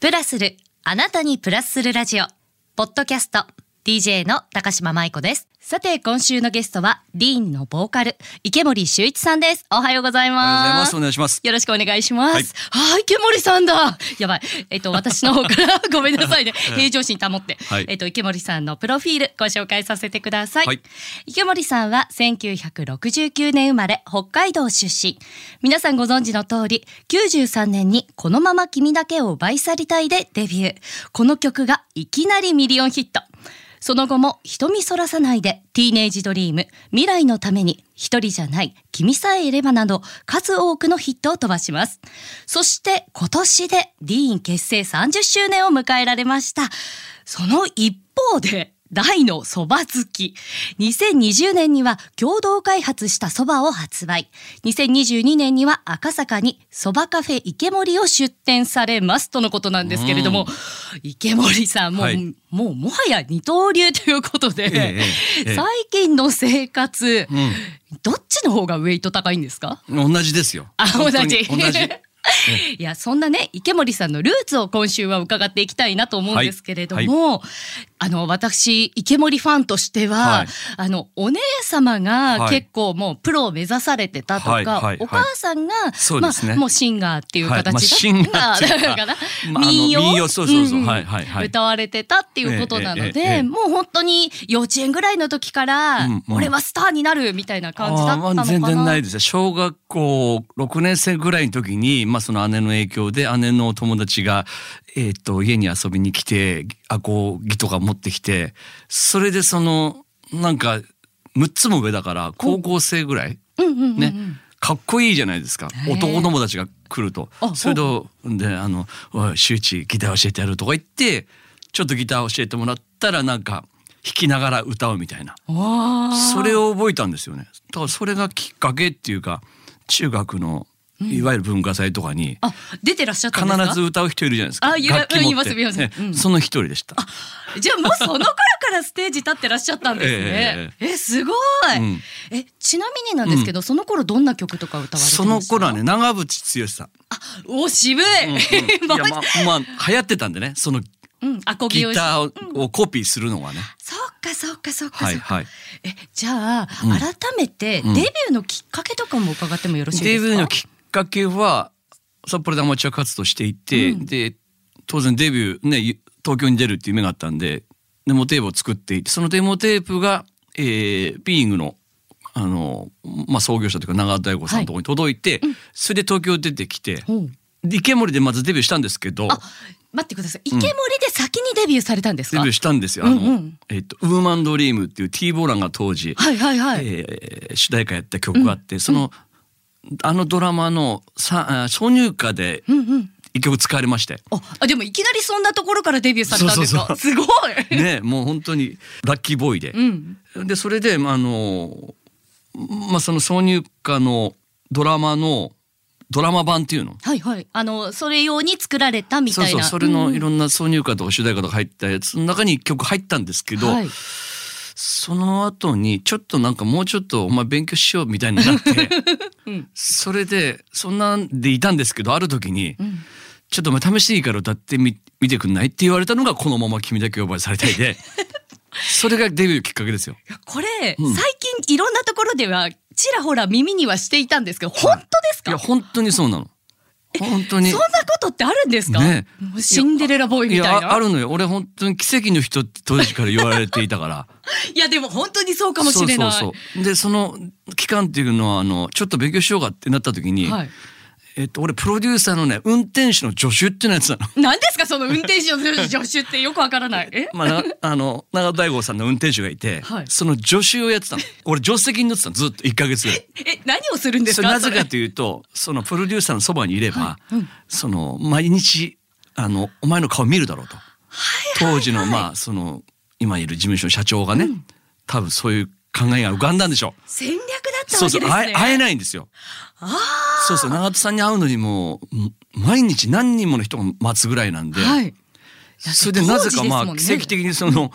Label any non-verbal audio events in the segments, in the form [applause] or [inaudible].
プラスる、あなたにプラスするラジオ。ポッドキャスト、DJ の高島舞子です。さて、今週のゲストは、ディーンのボーカル、池森修一さんです。おはようございおはようございま。ますす。お願いします。よろしくお願いします。はいあー池森さんだ。やばい。えっと、私の方から [laughs] ごめんなさいね。い平常心保って。はいえっと、池森さんのプロフィールご紹介させてください。はい池森さんは1969年生まれ、北海道出身。皆さんご存知の通り、93年にこのまま君だけを奪い去りたいでデビュー。この曲がいきなりミリオンヒット。その後も瞳そらさないで、ティーネージドリーム、未来のために、一人じゃない、君さえいればなど、数多くのヒットを飛ばします。そして今年でディーン結成30周年を迎えられました。その一方で、大の蕎麦好き。2020年には共同開発した蕎麦を発売。2022年には赤坂に蕎麦カフェ池森を出店されますとのことなんですけれども、池森さんもう、はいもうもはや二刀流ということで、ええええ最近の生活、うんどっちの方がウェイト高いんですか？同じですよ。あ、同じ。同じ。[laughs] いや、そんなね、池森さんのルーツを今週は伺っていきたいなと思うんですけれども、あの、私、池森ファンとしては、はい。あの、お姉様がはい。結構もうプロを目指されてたとか、はいはいはい。お母さんが、そうですね。まあ、もうシンガーっていうはい。形だまあシンガーっていうかかなまあ民謡歌われてたっていうことなので、えええもう本当に幼稚園ぐらいの時から、うんうん。俺はスターになるみたいな感じだったのかな。まあ全然ないですよ。小学校6年生ぐらいの時に、まあその姉の影響で姉の友達が、えっ、と、家に遊びに来て、アコギとか持ってきて、それでその、なんか、6つも上だから、高校生ぐらい、ね、かっこいいじゃないですか。男友達が来るとあ。それと、で、あの、周知ギター教えてやるとか言って、ちょっとギター教えてもらったら、なんか、弾きながら歌うみたいな。それを覚えたんですよね。だからそれがきっかけっていうか中学のいわゆる文化祭とかにあ、出てらっしゃったん必ですか？ず歌う人いるじゃないですか。あいますいます。その一人でした。じゃあもうその頃からステージ立ってらっしゃったんですね。[laughs] ええすごい、うん。え、ちなみになんですけど、その頃どんな曲とか歌われその頃はね、長渕剛さん。お、渋い、[laughs] まあ。まあ流行ってたんでねそのうん、アコギをギターを,、コピーするのがね。そっかそっかそっかそっか。はいはい。え、じゃあ、うん。改めてデビューのきっかけとかも伺ってもよろしいですか？デビューのきっかけは札幌でアマチュア活動していて、うん。で当然デビューね東京に出るっていう夢があったんでデモテープを作っていてそのデモテープが、えー、ビーイングのあの、まあ、創業者というか長田大吾さんのところに届いて、それで東京出てきて、ほう。で池森でまずデビューしたんですけどあ、待ってください。池森で先にデビューされたんですか、デビューしたんですよ。あの、うん。うんえっと、ウーマンドリームっていう T ボーランが当時、はいはいはい。えー主題歌やった曲があって、その、あのドラマのさあ挿入歌でうんうん。一曲使われまして。あ、あでもいきなりそんなところからデビューされたんですか？すごい。ね、もう本当にラッキーボーイで。うん。で、それで、まああの、まあ、その挿入歌のドラマの、ドラマ版っていうの？はいはい。あの、それ用に作られたみたいな。そうそう、それのうんいろんな挿入歌とか主題歌とか入ったやつの中に一曲入ったんですけど、はい、その後にちょっとなんかもうちょっとお前勉強しようみたいになって、うんそれでそんなんでいたんですけどある時に、んちょっとお前試していいから歌ってみ見てくんないって言われたのがこのまま君だけ呼ばれされたいで [laughs] それがデビューきっかけですよ。これ、うん最近いろんなところではちらほら耳にはしていたんですけど、本当ですか？いや本当にそうなの。本当にそんなことってあるんですか、ねシンデレラボーイいみたいな。やああるのよ俺本当に奇跡の人って当時から言われていたから。[laughs] いやでも本当にそうかもしれない。そうそうそうでその期間っていうのはあのちょっと勉強しようかってなった時に、はい。えっと、俺プロデューサーのね運転手の助手っていうのやつなの。[laughs] 何ですかその運転手の助手ってよくわからない。え？[laughs] まあ、なあの長田大吾さんの運転手がいて、はい。その助手をやってたの。俺助手席に乗ってたのずっと。1か月え何をするんですかなぜかそというとそのプロデューサーのそばにいれば、はい。うん。その毎日あのお前の顔見るだろうと、当時のまあその今いる事務所の社長がね、多分そういう考えが浮かんだんでしょ戦略だったそうそうわけですね。会え会えないんですよ。あそうそう長田さんに会うのにもうん毎日何人もの人が待つぐらいなんで、あはい。それでなぜかまあ奇跡的にその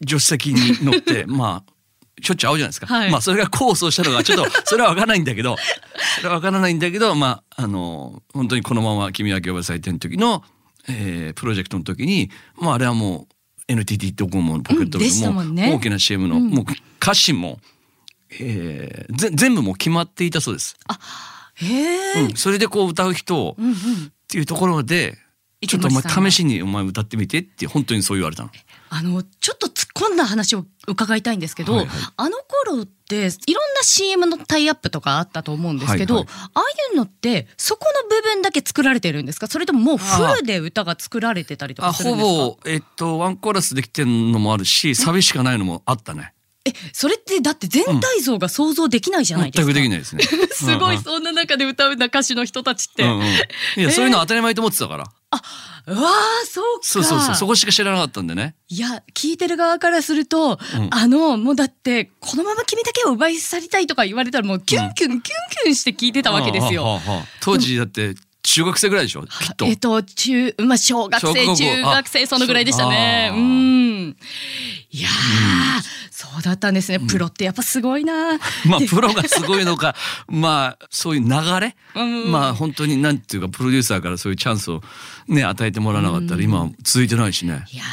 助手席に乗って [laughs] まあしょっちゅう会うじゃないですか、はい。まあそれが功を奏したのがちょっとそれは分からないんだけどそれは分からないんだけどまああの本当にこのまま君は行ばされてる時のえープロジェクトの時に、まあ、あれはもう NTT ドコモのポケットもんね。大きな CM の、うん。もう歌詞も、えーぜ全部もう決まっていたそうです。へえ、うん、それでこう歌う人を、うんうんっていうところでちょっとお前試しにお前歌ってみてって本当にそう言われたの。あのちょっと突っ込んだ話を伺いたいんですけど、はいはい。あの頃っていろんな CM のタイアップとかあったと思うんですけど、はいはい。ああいうのってそこの部分だけ作られてるんですか？それとももうフルで歌が作られてたりとあほかするんですか？ぼ、えっと、ワンコーラスできてるのもあるしサビしかないのもあったね。えそれってだって全体像が想像できないじゃないですか、全くできないですね。[laughs] すごいうんそんな中で歌うんだ歌手の人たちって、うんうん。いや、そういうの当たり前と思ってたから。うわーそうか。そうそうそう、そこしか知らなかったんでね。いや聞いてる側からすると、うん。あのもうだってこのまま君だけを奪い去りたいとか言われたらもうキュンキュンキュンキュンして聞いてたわけですよ。はあはあはあ。当時だって中学生ぐらいでしょ、きっと。えっと中まあ小学生中学生あそのぐらいでしたね。うん。いやー、そうだったんですね。プロってやっぱすごいな。[laughs] まあ、プロがすごいのか、[laughs] まあ、そういう流れ、うんまあ、本当になんていうか、プロデューサーからそういうチャンスをね、与えてもらわなかったら、今は続いてないしね。いや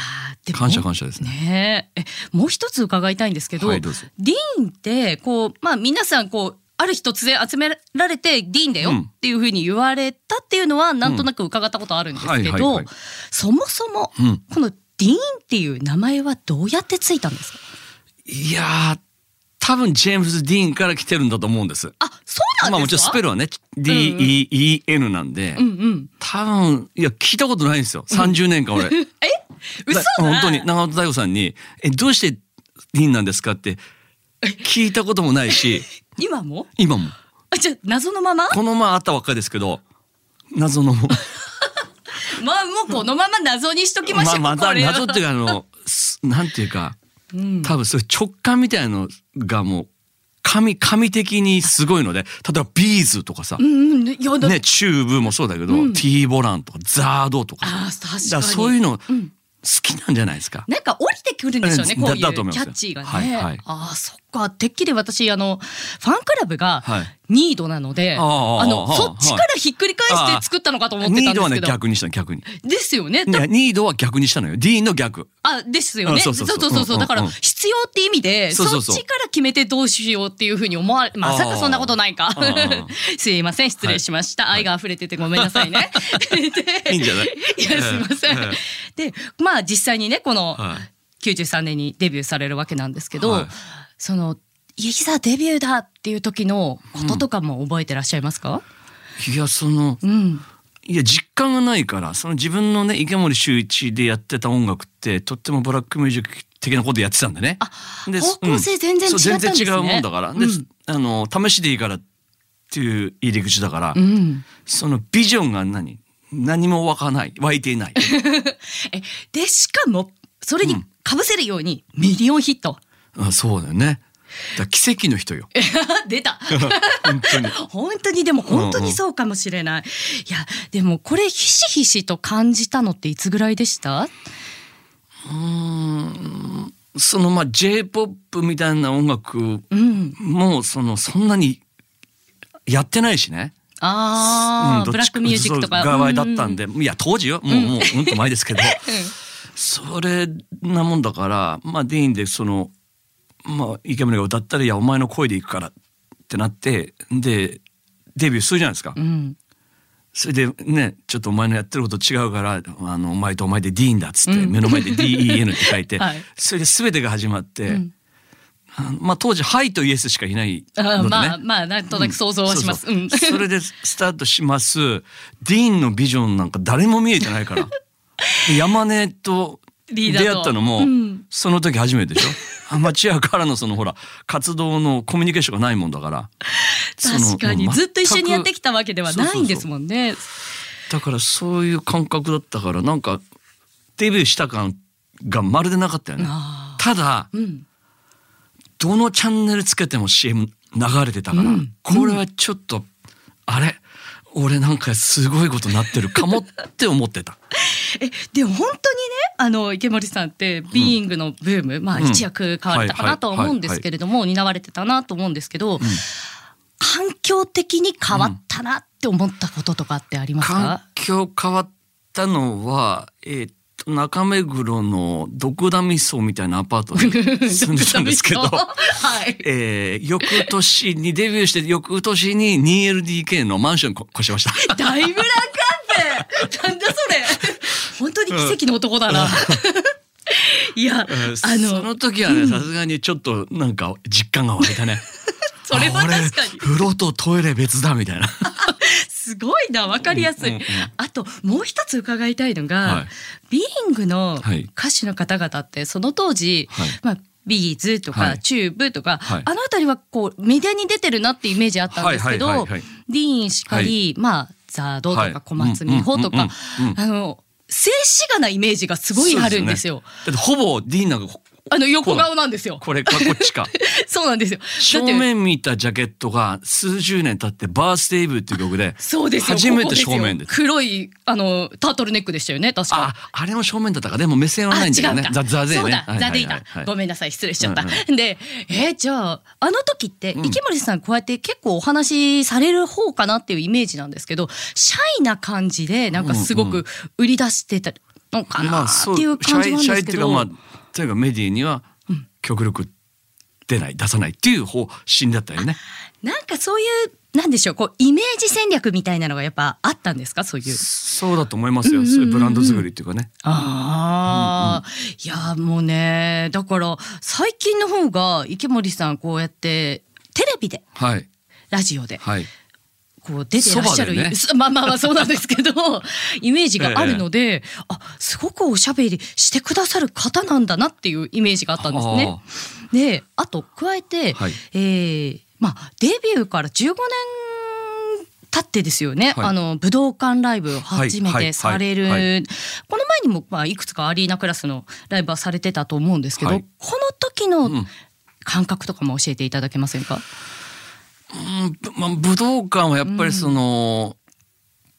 感謝感謝ですね。ねええもう一つ伺いたいんですけど、はいどうぞディーンってこうまあ皆さんこうある日突然集められてディーンだようん。っていうふうに言われたっていうのはなんとなく伺ったことあるんですけどはいそもそもうん。このディーンっていう名前はどうやってついたんですか？いやー、多分ジェームズ・ディーンから来てるんだと思うんです。あそうまあもちろんなんですか、スペルはね、D-E-E-N なんで、うんうん。多分、いや、聞いたことないんですよ。30年間俺。[laughs] 嘘だ。本当に長本大吾さんに「えどうしてディーンなんですか?」って聞いたこともないし。[laughs] 今も？今も。あじゃあ謎のまま？このままあったばっかりですけど。謎のま [laughs] あもうこのまま謎にしときましょう、まあまた謎っていうかあのすなんていうかうん。多分そういう直感みたいのがもう神神的にすごいので例えば B'z とかさ、うんうん。ね、チューブもそうだけど、うん。T ボランとか ZARD とかあー確かに。そういうの好うん。きなんじゃないですか。なんか降りてくるんでしょうね、うんこういうキャッチーがね。はいはい。ああ、そっか。てっきり私、あの、ファンクラブがはいニードなので、あああの、そっちからひっくり返して作ったのかと思ってたニードはねんですけど。逆にしたの逆に。ですよね。ニードは逆にしたのよ。ディーンの逆。あ、ですよね。うんそううそううそうそう。だから、必要って意味で、そっちから決めてどうしようっていうふうに思われ、まさかそんなことないか。すいません、失礼しました。愛が溢れててごめんなさいね。で [laughs] いいんじゃない？[laughs] いや、すいませんえ。で、まあ実際にね、このはい93年にデビューされるわけなんですけど、はいその、いざデビューだっていう時のこととかも覚えてらっしゃいますか？いやそのうん。いや実感がないからその自分のね池森秀一でやってた音楽ってとってもブラックミュージック的なことやってたんでね。で方向性全然違ったんですねそう全然違うもんだから。で、うんあの試しでいいからっていう入り口だから、うん。そのビジョンが何？何も湧かない湧いていない。[laughs] え、で、しかも、それに被せるようにミリオンヒット。あそうだよね。だ奇跡の人よ。[laughs] 出た。[laughs] 本当に。本当にでも本当にそうかもしれない。いやでもこれひしひしと感じたのっていつぐらいでした？そのまあ J-POP みたいな音楽うん。もそのそんなにやってないしね。ああ、うんブラックミュージックとか。側だったんで、いや当時よもう、もううんと前ですけど、[laughs] うんそれなもんだからまあディーンでそのまあ池森が歌ったら「いやお前の声でいくから」ってなってでデビューするじゃないですか。うん。それでねちょっとお前のやってること違うからあのお前とお前でディーンだっつって、うん目の前で DEN って書いて、[laughs] はいそれで全てが始まって、うんまあ当時「はい」と「イエス」しかいないあのでね。ーまあまあなんとなく想像はします。うん。[laughs] それでスタートします。ディーンのビジョンなんか誰も見えてないから。[laughs] で山根と出会ったのも、うんその時初めてでしょ？[laughs] アマチュアからのそのほら活動のコミュニケーションがないもんだから。その確かにずっと一緒にやってき全たわけではないんですもんね。くだからそういう感覚だったからなんかデビューした感がまるでなかったよね。あただーうん。どのチャンネルつけても CM 流れてたから、うんこれはちょっと、あれ？俺なんかすごいことになってるかもって思ってた。[laughs] えでも本当にねあの池森さんってビーイングのブーム、まあうん一躍変われたかなとは思うんですけれども、担われてたなと思うんですけど、環境的に変わったなって思ったこととかってあります環か？境変わったのは、えー中目黒の独田味噌みたいなアパートに [laughs] 住んでたんですけど、はい。えー、翌年にデビューして翌年に 2LDK のマンションに越しました。[laughs] 大ブランカンペなんだそれ本当に奇跡の男だな。[laughs] いや、あその、の時はね、さすがにちょっとなんか実感が湧いたね。それは確かに。風呂とトイレ別だみたいな。すごいな、わかりやすい。うんうん。うんあと、もう一つ伺いたいのが、はい。 Being のはい。歌手の方々って、その当時、はい。まあ、 B'z とか、はい。チューブとか、はい。あの辺りはこうメディアに出てるなってイメージあったんですけど、はいはいはいはい。 DEEN しかり、まあ ZARD とはい。か小松未歩とか、あの静止画なイメージがすごいあるんですよ。だってほぼディーナがこあの横顔なんですよ。これかこっちか。[laughs] そうなんですよ。だ正面見たジャケットが数十年経ってバースデーイブっていう曲でそうですよ。初めて正面で。す黒いあのタートルネックでしたよね。確か。ああれも正面だったか。でも目線はないんだよね。ザザゼね。そうだ、ザでいた、はい。ごめんなさい。失礼しちゃった、うんでえーじゃああの時って池森さんこうやって結構お話しされる方かなっていうイメージなんですけどシャイな感じでなんかすごく売り出してたのかなっていう感じなんシャイシャイですけど、っていうかまあとにかくメディアには極力出ない出さないっていう方針だったよね。なんかそういうなんでしょうこうイメージ戦略みたいなのがやっぱあったんですか？そういう。そうだと思いますよ。そういうブランド作りっていうかね。ああ、いやもうねだから最近の方が池森さんこうやってテレビではいラジオではい。こう出てらっしゃる、ね。す [laughs] まあまあまあそうなんですけど [laughs] イメージがあるので、あすごくおしゃべりしてくださる方なんだなっていうイメージがあったんですね。であと加えて、はい。えーまあ、デビューから15年経ってですよね、はい。あの武道館ライブを初めてされる、はいはいはい。この前にも、まあ、いくつかアリーナクラスのライブはされてたと思うんですけど、はい。この時のん。感覚とかも教えていただけませんか、うんまあ、武道館はやっぱりその、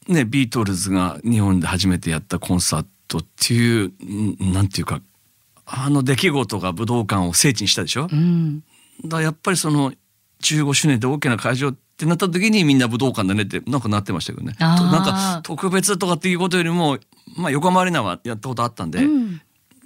ねビートルズが日本で初めてやったコンサートっていううんなんていうかあの出来事が武道館を聖地にしたでしょ、うん。だやっぱりその15周年で大きな会場ってなった時にみんな武道館だねってなんかなってましたけどね。なんか特別とかっていうことよりも、まあ、横浜アリーナはやったことあったんで、うん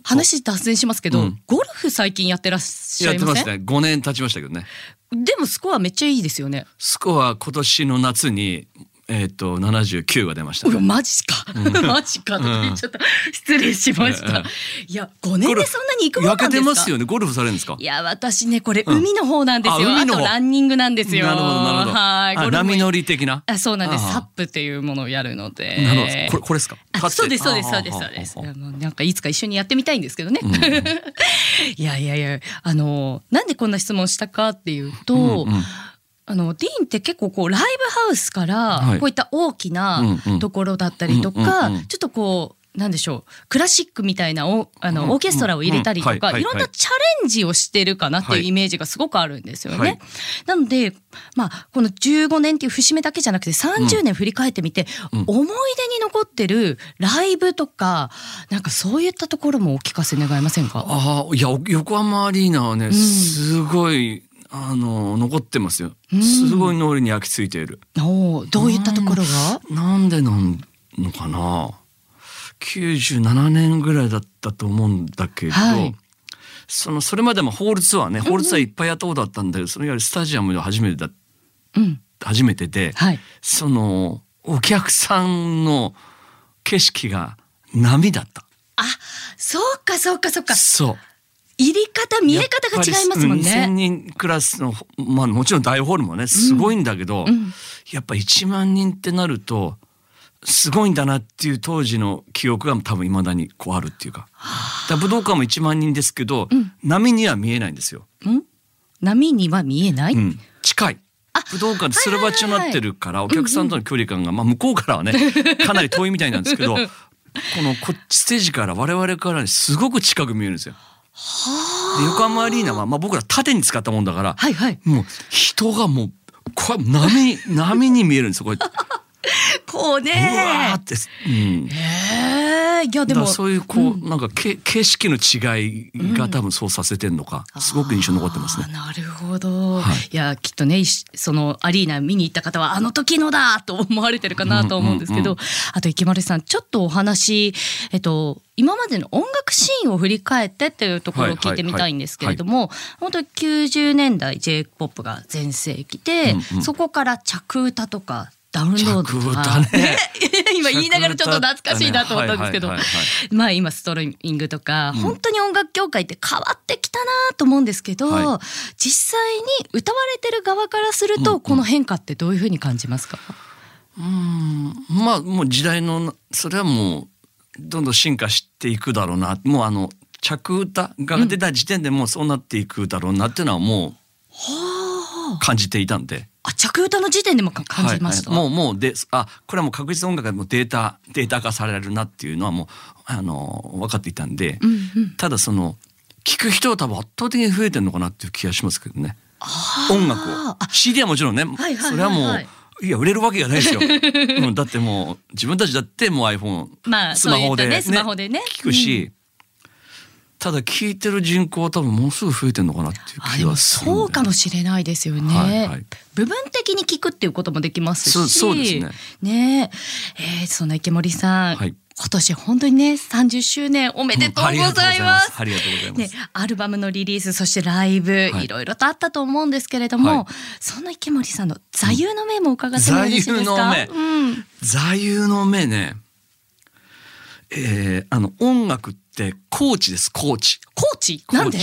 話脱線しますけど、うんゴルフ最近やってらっしゃやってまいませんすね5年経ちましたけどね。でもスコアめっちゃいいですよね。スコア今年の夏に、えっと79が出ました。う。わマジか、マジかとか言っちゃった、失礼しました、うん。いや5年でそんなに行くもんですか？ますよねゴルフされるんですか？いや私ねこれ海の方なんですよ、ああ海の方。とランニングなんですよ。なるほどなるほど。はい。波乗り的な？あそうなんです。あーサップっていうものをやるので。なるほど。これこれですか？そうですそうですそうですあーそうです。あーあ。ーあのなんかいつか一緒にやってみたいんですけどね、[laughs] いやいやいやあのなんでこんな質問したかっていうと、うんうんあのディーンって結構こうライブハウスからはい。こういった大きなところだったりとうんかちょっとこうなんでしょうクラシックみたいなおあうんのオーケストラを入れたりとかいろんなチャレンジをしてるかなっていうイメージがすごくあるんですよはい。ね。なのでまあこの15年っていう節目だけじゃなくて30年振り返ってみてうん。思い出に残ってるライブとかなんかそういったところもお聞かせ願えませんか？ああいや横浜アリーナはね、ん。すごいあの残ってますよ、うん。すごい脳裏に焼き付いている。おーどういったところが？なんでなんのかな？97年ぐらいだったと思うんだけど、はい。そのそれまでもホールツアーね、ホールツアーいっぱいやったことあったんだけどそのいわゆるスタジアムで初めてだうん。初めてで、はい。そのお客さんの景色が波だった。あそうかそうかそうか。そう入り方見え方が違いますもんやっぱり2,000ね。人クラスの、まあ、もちろん大ホールもねすごいんだけど、うんやっぱ1万人ってなるとすごいんだなっていう当時の記憶が多分いまだにこうあるっていうか。だ武道館も1万人ですけど、うん波には見えないんですよ。ん？波には見えない、うん、近い。武道館ってすればちになってるからお客さんとの距離感が、まあ、向こうからはね [laughs] かなり遠いみたいなんですけどこのこっちステージから我々からねすごく近く見えるんですよ。で横浜アリーナは、まあ、僕ら縦に使ったもんだから、はいはい。もう人がもうこう波に波に見えるんですよこれこう [laughs] うわって、うん、ええいやでもそういうこう、なんかけ景色の違いが多分そうさせてんのか、すごく印象に残ってますね。なるほど、はい。い、やきっとねそのアリーナ見に行った方はあの時のだと思われてるかなと思うんですけど、うんうんあと池丸さんちょっとお話えっと今までの音楽シーンを振り返ってっていうところを聞いてみたいんですけれども、本当に90年代 J−POP が全盛期で、うんうん。そこから着歌とかダウンロードね。[laughs] 今言いながらちょっと懐かしいなと思ったんですけど、まあ今ストリーミングとか、うん。本当に音楽業界って変わってきたなと思うんですけど、は実際に歌われてる側からすると、うんうん。この変化ってどういうふうに感じますか、うん。まあもう時代のそれはもうどんどん進化していくだろうな。もうあの着歌が出た時点でもうそうなっていくだろうなっていうのはもはう感じていたんで。あ着歌の時点でもか感じました、はい。はいもうもうであこれはもう確実に音楽がもうデータデータ化されるなっていうのはもうあの分かっていたんで、うんうん。ただその聞く人は多分圧倒的に増えてるのかなっていう気がしますけどね。音楽を。あ。CD はもちろんね、はいはいはいはい。それはもういや売れるわけがないですよ、[laughs] うん、だってもう自分たちだってもう iPhone、まあスマホで、そういったねスマホでね。聞くし、ただ聞いてる人口は多分ものすごい増えてるのかなっていう気がするそうかもしれないですよね、はいはい。部分的に聞くっていうこともできますし。そうですね。ね。ええーそんな池森さん、はい。今年本当にね30周年おめでとうございます。ありがとうございます。ね、アルバムのリリースそしてライブ、はい。い、ろいろとあったと思うんですけれども、はい。そんな池森さんの座右の銘も伺ってもよろしいですか、座右の銘。うん、座右の銘ね、えー、あの音楽ってコーチですコーチ。コーチ？なんで？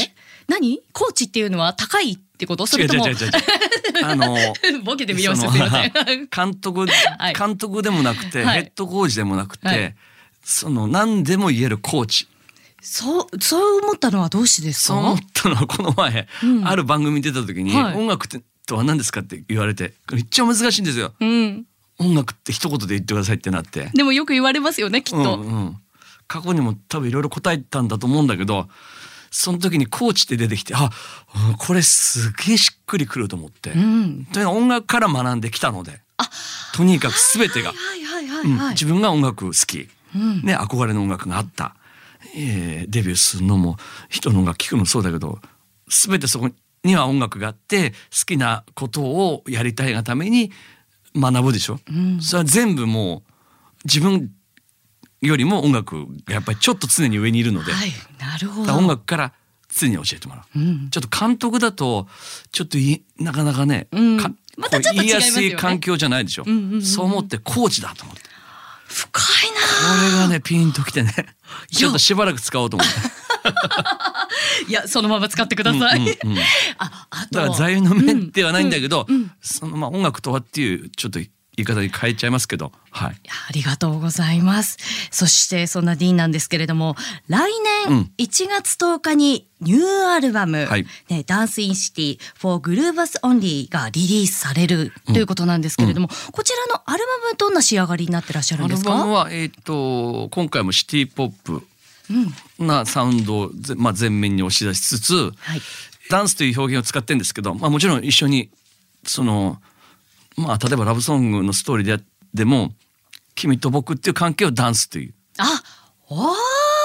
何？コーチっていうのは高いってこと？それとも違う違う違う違う。あの [laughs] ボケてみましたそのすいません。監督、はい監督でもなくて、はいヘッドコーチでもなくて、はいその何でも言えるコーチ。そうそう思ったのはどうしてですか？そう思ったのはこの前、うんある番組に出た時に、はい音楽ってとは何ですかって言われてめっちゃ難しいんですよ。うん、音楽って一言で言ってくださいってなって。でもよく言われますよねきっと。うんうん、過去にも多分いろいろ答えたんだと思うんだけどその時にコーチって出てきてあ、うんこれすげえしっくりくると思って、うん。とにかく音楽から学んできたので。とにかく全てが。自分が音楽好き、うん。ね、憧れの音楽があった、えーデビューするのも人の音楽聴くのもそうだけど全てそこには音楽があって好きなことをやりたいがために学ぶでしょ、ん。それは全部もう自分よりも音楽がやっぱりちょっと常に上にいるので、はいなるほど。音楽から常に教えてもらう。うん。ちょっと監督だとちょっといなかなかね、うん。かまたちょっと違いますよね。こう言いやすい環境じゃないでしょ、うんうんうんうん。そう思ってコーチだと思って。深いこれがねピンときてね。[laughs] やちょっとしばらく使おうと思って。な [laughs] いやそのまま使ってください。うんうんうん。ああと。だから座右の銘ではないんだけど、うん。うん。そのまあ音楽とはっていうちょっと言い方に変えちゃいますけど。はい。ありがとうございます。そしてそんなディーンなんですけれども、来年うん。1月10日にニューアルバム、はい。ね、ダンスインシティ for Groovers Only がリリースされるということなんですけれども、こちらのアルバムどんな仕上がりになってらっしゃるんアルですか？バムはえっ、と今回もシティポップうん、なサウンドをぜ、まあ、前面に押し出しつつ、はい。ダンスという表現を使ってるんですけど、まあ、もちろん一緒にそのまあ例えばラブソングのストーリーででも「君と僕」っていう関係をダンスというあ、おー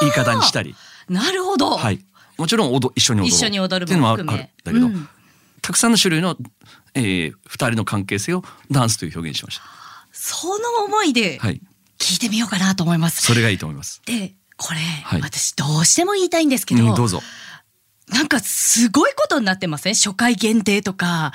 言い方にしたり、なるほど。はい、もちろん踊一緒に踊ろう一緒に踊るっていうのもあるんだけど、うんたくさんの種類の、えー、2人の関係性をダンスという表現にしましその思いでた。はい、聞いてみようかなと思います。それがいいと思います。で、これ、はい私どうしても言いたいんですけど、うん、どうぞ。なんかすごいことになってません？初回限定とか。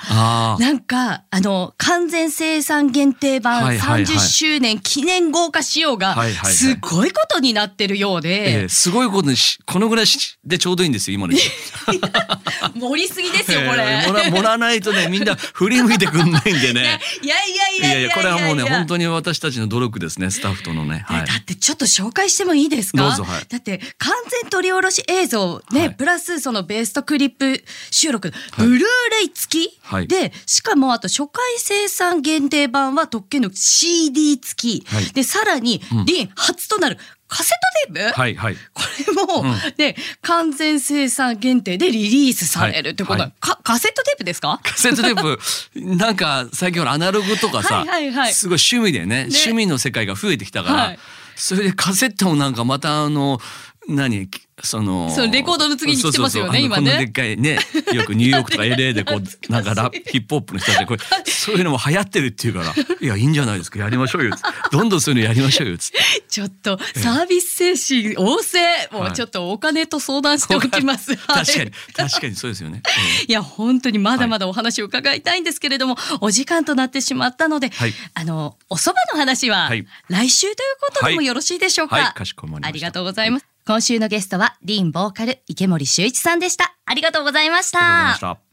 なんか、あの、完全生産限定版はいはいはい30周年記念豪華仕様がすごいことになってるようえでー、すごいことにしこのぐらいしでちょうどいいんですよ今の。[laughs] 盛りすぎですよ、これ。えーもらもらわないとねみんな振り向いてくんないんでね。いやいやいいやいややいやこれはもうね本当に。に私たちの努力ですねスタッフとのね。はい。だってちょっと紹介してもいいですか？はいだって完全取り下ろし映像ね、はいプラスそのベーストクリップ収録、ブルーレイ付き、はい。でしかもあと初回生産限定版は特権の CD 付き、はい。でさらに、うん。ディーン初となるカセットテープ、はいはい。これも、うん。ね完全生産限定でリリースされるってことは、はい。かカセットテープですか？カセットテープ [laughs] なんか最近ほらアナログとかさ、はいはいはい。すごい趣味でね。趣味の世界が増えてきたから、はい。それでカセットもなんかまたあの何？そのそうレコードの次に来てますよね今ね。このでっかいねよくニューヨークとか [laughs] LA でこう [laughs] なんかラヒップホップの人たちでこれそういうのも流行ってるっていうから [laughs] いやいいんじゃないですかやりましょうよどんどんそういうのやりましょうよつって。ちょっとサービス精神旺盛。もうちょっとお金と相談しておきます、はい。確かに確かにそうですよね、いや本当にまだまだお話を伺いたいんですけれども、お時間となってしまったので、はい。あのお蕎麦の話ははい。来週ということでもはい。よろしいでしょうか、はい。かしこまりました。ありがとうございます今週のゲストはリンボーカル池森修一さんでした。ありがとうございましありがとうございました。